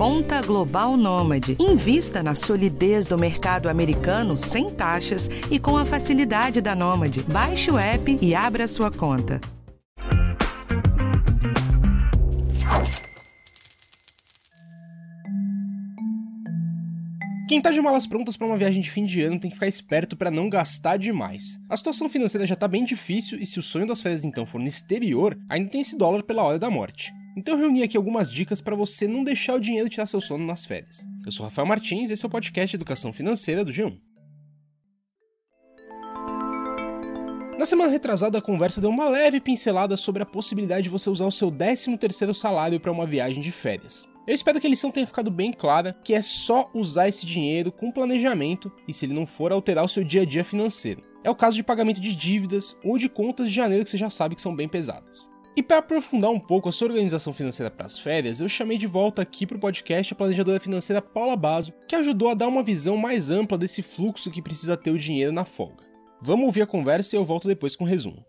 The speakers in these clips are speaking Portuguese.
Conta Global Nômade. Invista na solidez do mercado americano sem taxas e com a facilidade da Nômade. Baixe o app e abra sua conta. Quem tá de malas prontas para uma viagem de fim de ano tem que ficar esperto para não gastar demais. A situação financeira já tá bem difícil e se o sonho das férias então for no exterior, ainda tem esse dólar pela hora da morte. Então eu reuni aqui algumas dicas para você não deixar o dinheiro tirar seu sono nas férias. Eu sou Rafael Martins e esse é o podcast Educação Financeira do G1. Na semana retrasada, a conversa deu uma leve pincelada sobre a possibilidade de você usar o seu 13º salário para uma viagem de férias. Eu espero que a lição tenha ficado bem clara que é só usar esse dinheiro com planejamento e se ele não for alterar o seu dia a dia financeiro. É o caso de pagamento de dívidas ou de contas de janeiro que você já sabe que são bem pesadas. E para aprofundar um pouco a sua organização financeira para as férias, eu chamei de volta aqui para o podcast a planejadora financeira Paula Basso, que ajudou a dar uma visão mais ampla desse fluxo que precisa ter o dinheiro na folga. Vamos ouvir a conversa e eu volto depois com o um resumo.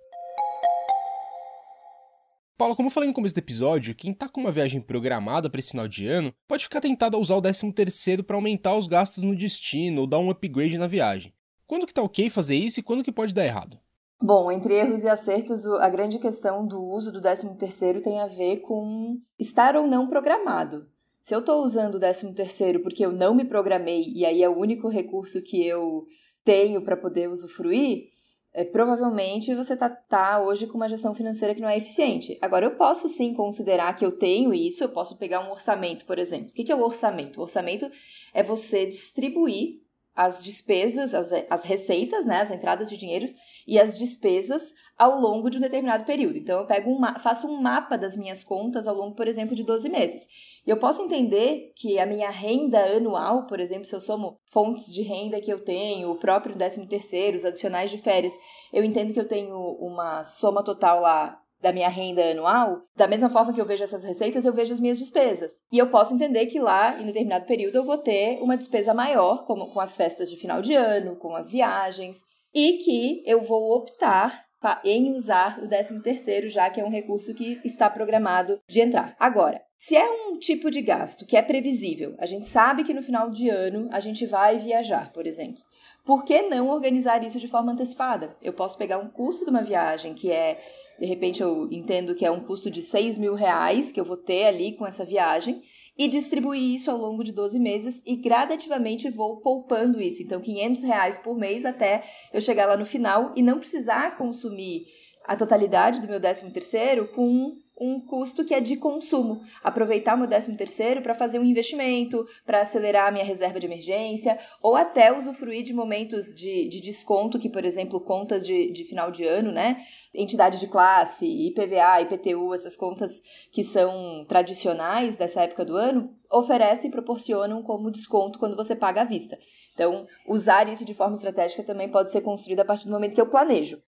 Paulo, como eu falei no começo do episódio, quem tá com uma viagem programada para esse final de ano pode ficar tentado a usar o 13º para aumentar os gastos no destino ou dar um upgrade na viagem. Quando que tá ok fazer isso e quando que pode dar errado? Bom, entre erros e acertos, a grande questão do uso do 13º tem a ver com estar ou não programado. Se eu estou usando o 13º porque eu não me programei e aí é o único recurso que eu tenho para poder usufruir, é, provavelmente você está tá hoje com uma gestão financeira que não é eficiente. Agora, eu posso sim considerar que eu tenho isso, eu posso pegar um orçamento, por exemplo. O que é o orçamento? O orçamento é você distribuir as despesas, as, as receitas, né, as entradas de dinheiros e as despesas ao longo de um determinado período. Então, eu pego um, faço um mapa das minhas contas ao longo, por exemplo, de 12 meses. E eu posso entender que a minha renda anual, por exemplo, se eu somo fontes de renda que eu tenho, o próprio 13 terceiro, os adicionais de férias, eu entendo que eu tenho uma soma total lá da minha renda anual, da mesma forma que eu vejo essas receitas, eu vejo as minhas despesas. E eu posso entender que lá, em determinado período, eu vou ter uma despesa maior, como com as festas de final de ano, com as viagens, e que eu vou optar em usar o 13 terceiro, já que é um recurso que está programado de entrar. Agora, se é um tipo de gasto que é previsível, a gente sabe que no final de ano a gente vai viajar, por exemplo. Por que não organizar isso de forma antecipada? Eu posso pegar um custo de uma viagem que é de repente eu entendo que é um custo de 6 mil reais que eu vou ter ali com essa viagem e distribuir isso ao longo de 12 meses e gradativamente vou poupando isso. Então, 500 reais por mês até eu chegar lá no final e não precisar consumir a totalidade do meu 13 terceiro com um custo que é de consumo. Aproveitar o meu 13 terceiro para fazer um investimento, para acelerar a minha reserva de emergência, ou até usufruir de momentos de, de desconto, que, por exemplo, contas de, de final de ano, né? Entidade de classe, IPVA, IPTU, essas contas que são tradicionais dessa época do ano, oferecem e proporcionam como desconto quando você paga à vista. Então, usar isso de forma estratégica também pode ser construído a partir do momento que eu planejo.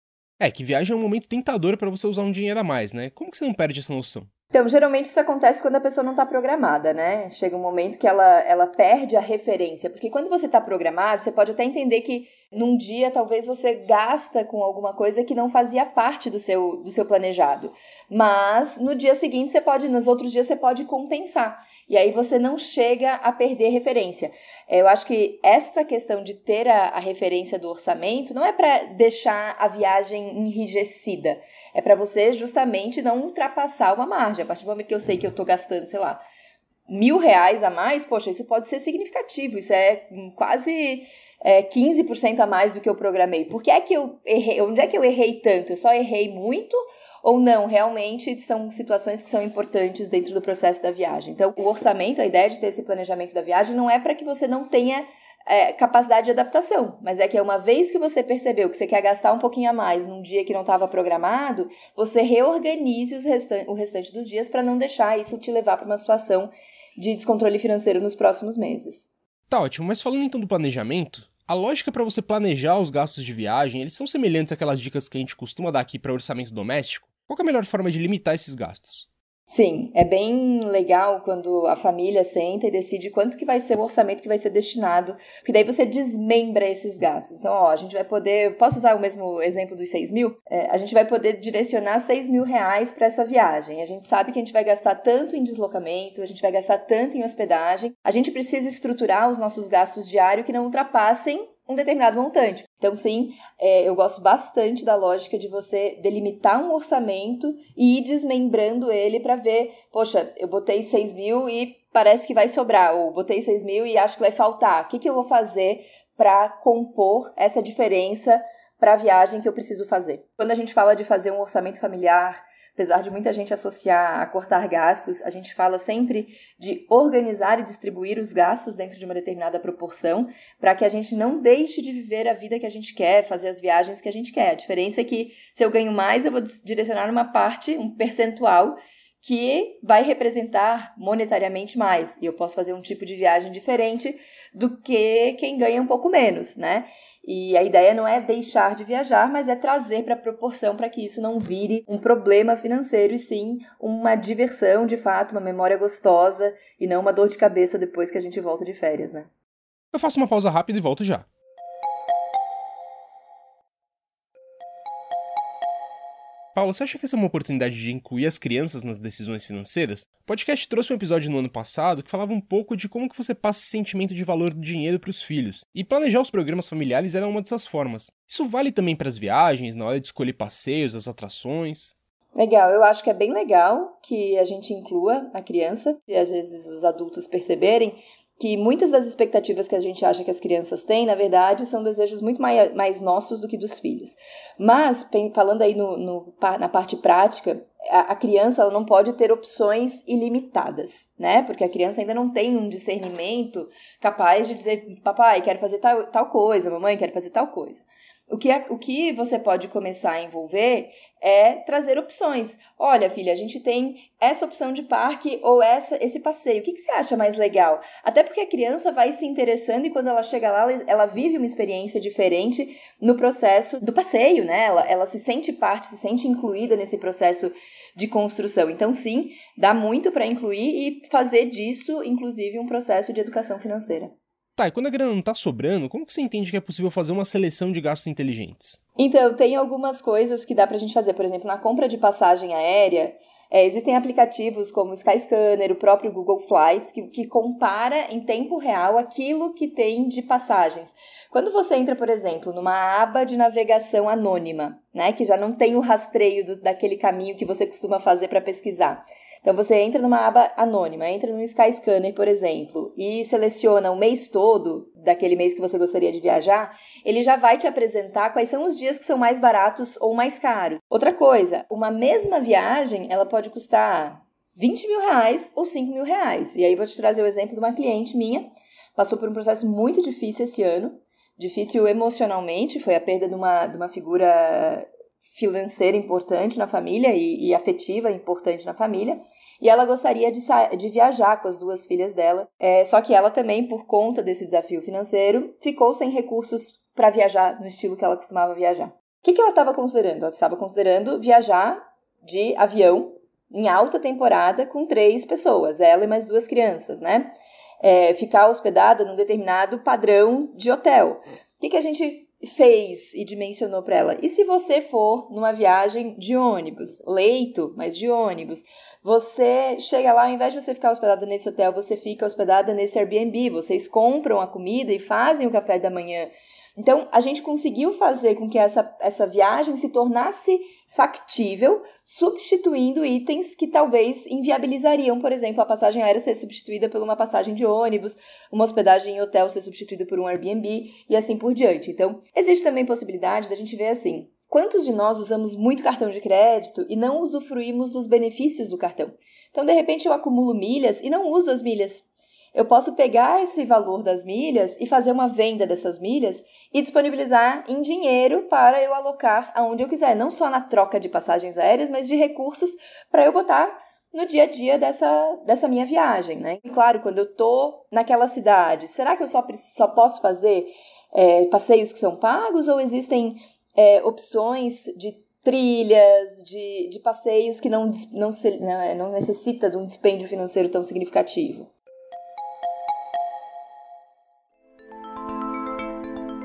É, que viagem é um momento tentador para você usar um dinheiro a mais, né? Como que você não perde essa noção? Então, geralmente isso acontece quando a pessoa não está programada, né? Chega um momento que ela, ela perde a referência. Porque quando você está programado, você pode até entender que num dia talvez você gasta com alguma coisa que não fazia parte do seu, do seu planejado. Mas no dia seguinte você pode, nos outros dias você pode compensar. E aí você não chega a perder referência. É, eu acho que esta questão de ter a, a referência do orçamento não é para deixar a viagem enrijecida. É para você justamente não ultrapassar uma margem. A partir do momento que eu sei que eu estou gastando, sei lá, mil reais a mais, poxa, isso pode ser significativo. Isso é quase é, 15% a mais do que eu programei. Por que é que eu errei? Onde é que eu errei tanto? Eu só errei muito? Ou não, realmente são situações que são importantes dentro do processo da viagem. Então, o orçamento, a ideia de ter esse planejamento da viagem não é para que você não tenha é, capacidade de adaptação, mas é que uma vez que você percebeu que você quer gastar um pouquinho a mais num dia que não estava programado, você reorganize restan o restante dos dias para não deixar isso te levar para uma situação de descontrole financeiro nos próximos meses. Tá ótimo, mas falando então do planejamento, a lógica para você planejar os gastos de viagem, eles são semelhantes àquelas dicas que a gente costuma dar aqui para orçamento doméstico? Qual é a melhor forma de limitar esses gastos? Sim, é bem legal quando a família senta e decide quanto que vai ser o orçamento que vai ser destinado, porque daí você desmembra esses gastos. Então, ó, a gente vai poder, posso usar o mesmo exemplo dos 6 mil? É, a gente vai poder direcionar 6 mil reais para essa viagem. A gente sabe que a gente vai gastar tanto em deslocamento, a gente vai gastar tanto em hospedagem. A gente precisa estruturar os nossos gastos diários que não ultrapassem um determinado montante. Então, sim, é, eu gosto bastante da lógica de você delimitar um orçamento e ir desmembrando ele para ver, poxa, eu botei 6 mil e parece que vai sobrar, ou botei 6 mil e acho que vai faltar. O que, que eu vou fazer para compor essa diferença para a viagem que eu preciso fazer? Quando a gente fala de fazer um orçamento familiar, Apesar de muita gente associar a cortar gastos, a gente fala sempre de organizar e distribuir os gastos dentro de uma determinada proporção, para que a gente não deixe de viver a vida que a gente quer, fazer as viagens que a gente quer. A diferença é que se eu ganho mais, eu vou direcionar uma parte, um percentual que vai representar monetariamente mais. E eu posso fazer um tipo de viagem diferente do que quem ganha um pouco menos, né? E a ideia não é deixar de viajar, mas é trazer para a proporção para que isso não vire um problema financeiro e sim uma diversão, de fato, uma memória gostosa e não uma dor de cabeça depois que a gente volta de férias, né? Eu faço uma pausa rápida e volto já. Paulo, você acha que essa é uma oportunidade de incluir as crianças nas decisões financeiras? O podcast trouxe um episódio no ano passado que falava um pouco de como que você passa esse sentimento de valor do dinheiro para os filhos. E planejar os programas familiares era uma dessas formas. Isso vale também para as viagens, na hora de escolher passeios, as atrações? Legal, eu acho que é bem legal que a gente inclua a criança e às vezes os adultos perceberem que muitas das expectativas que a gente acha que as crianças têm, na verdade, são desejos muito mais, mais nossos do que dos filhos. Mas, falando aí no, no na parte prática, a, a, criança não pode ter opções ilimitadas, né? Porque a criança ainda não tem um discernimento capaz de dizer, papai, quero fazer tal, tal coisa, mamãe, quero fazer tal coisa. O que, é, o que você pode começar a envolver é trazer opções. Olha, filha, a gente tem essa opção de parque ou essa esse passeio. O que, que você acha mais legal? Até porque a criança vai se interessando e quando ela chega lá, ela, ela vive uma experiência diferente no processo do passeio, né? Ela, ela se sente parte, se sente incluída nesse processo de construção. Então, sim, dá muito para incluir e fazer disso, inclusive, um processo de educação financeira. Tá, e quando a grana não tá sobrando, como que você entende que é possível fazer uma seleção de gastos inteligentes? Então, tem algumas coisas que dá pra gente fazer. Por exemplo, na compra de passagem aérea, é, existem aplicativos como o Skyscanner, o próprio Google Flights, que, que compara em tempo real aquilo que tem de passagens. Quando você entra, por exemplo, numa aba de navegação anônima, né, que já não tem o rastreio do, daquele caminho que você costuma fazer para pesquisar, então você entra numa aba anônima, entra no Skyscanner, por exemplo, e seleciona o mês todo daquele mês que você gostaria de viajar, ele já vai te apresentar quais são os dias que são mais baratos ou mais caros. Outra coisa, uma mesma viagem ela pode custar 20 mil reais ou 5 mil reais. E aí vou te trazer o exemplo de uma cliente minha, passou por um processo muito difícil esse ano, difícil emocionalmente, foi a perda de uma, de uma figura financeira importante na família e, e afetiva importante na família. E ela gostaria de, de viajar com as duas filhas dela. É, só que ela também, por conta desse desafio financeiro, ficou sem recursos para viajar no estilo que ela costumava viajar. O que, que ela estava considerando? Ela estava considerando viajar de avião em alta temporada com três pessoas, ela e mais duas crianças, né? É, ficar hospedada num determinado padrão de hotel. O que, que a gente fez e dimensionou para ela. E se você for numa viagem de ônibus, leito, mas de ônibus, você chega lá, ao invés de você ficar hospedada nesse hotel, você fica hospedada nesse Airbnb, vocês compram a comida e fazem o café da manhã então, a gente conseguiu fazer com que essa, essa viagem se tornasse factível, substituindo itens que talvez inviabilizariam, por exemplo, a passagem aérea ser substituída por uma passagem de ônibus, uma hospedagem em hotel ser substituída por um Airbnb e assim por diante. Então, existe também possibilidade da gente ver assim. Quantos de nós usamos muito cartão de crédito e não usufruímos dos benefícios do cartão? Então, de repente, eu acumulo milhas e não uso as milhas eu posso pegar esse valor das milhas e fazer uma venda dessas milhas e disponibilizar em dinheiro para eu alocar aonde eu quiser, não só na troca de passagens aéreas, mas de recursos para eu botar no dia a dia dessa, dessa minha viagem, né? E claro, quando eu tô naquela cidade, será que eu só, só posso fazer é, passeios que são pagos ou existem é, opções de trilhas, de, de passeios que não, não, se, não, né, não necessita de um dispêndio financeiro tão significativo.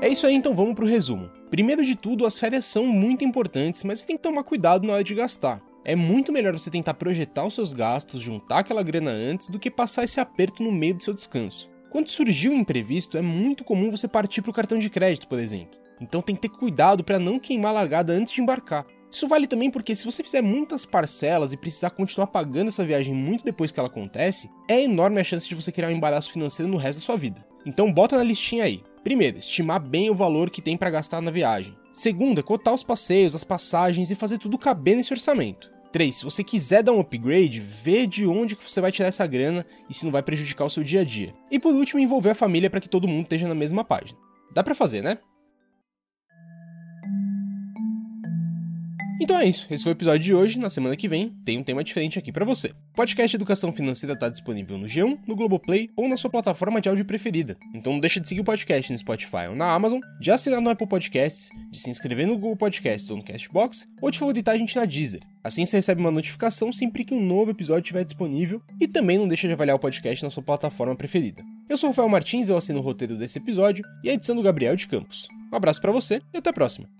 É isso aí, então vamos pro resumo. Primeiro de tudo, as férias são muito importantes, mas você tem que tomar cuidado na hora de gastar. É muito melhor você tentar projetar os seus gastos, juntar aquela grana antes, do que passar esse aperto no meio do seu descanso. Quando surgiu o imprevisto, é muito comum você partir para o cartão de crédito, por exemplo. Então tem que ter cuidado para não queimar a largada antes de embarcar. Isso vale também porque se você fizer muitas parcelas e precisar continuar pagando essa viagem muito depois que ela acontece, é enorme a chance de você criar um embaraço financeiro no resto da sua vida. Então bota na listinha aí. Primeiro, estimar bem o valor que tem para gastar na viagem. Segundo, é cotar os passeios, as passagens e fazer tudo caber nesse orçamento. 3. Se você quiser dar um upgrade, vê de onde você vai tirar essa grana e se não vai prejudicar o seu dia a dia. E por último, envolver a família para que todo mundo esteja na mesma página. Dá para fazer, né? Então é isso, esse foi o episódio de hoje. Na semana que vem tem um tema diferente aqui para você. O podcast Educação Financeira está disponível no G1, no Globoplay ou na sua plataforma de áudio preferida. Então não deixa de seguir o podcast no Spotify ou na Amazon, de assinar no Apple Podcasts, de se inscrever no Google Podcasts ou no Castbox, ou de favoritar a gente na Deezer. Assim você recebe uma notificação sempre que um novo episódio estiver disponível e também não deixa de avaliar o podcast na sua plataforma preferida. Eu sou o Rafael Martins, eu assino o roteiro desse episódio e a edição do Gabriel de Campos. Um abraço para você e até a próxima.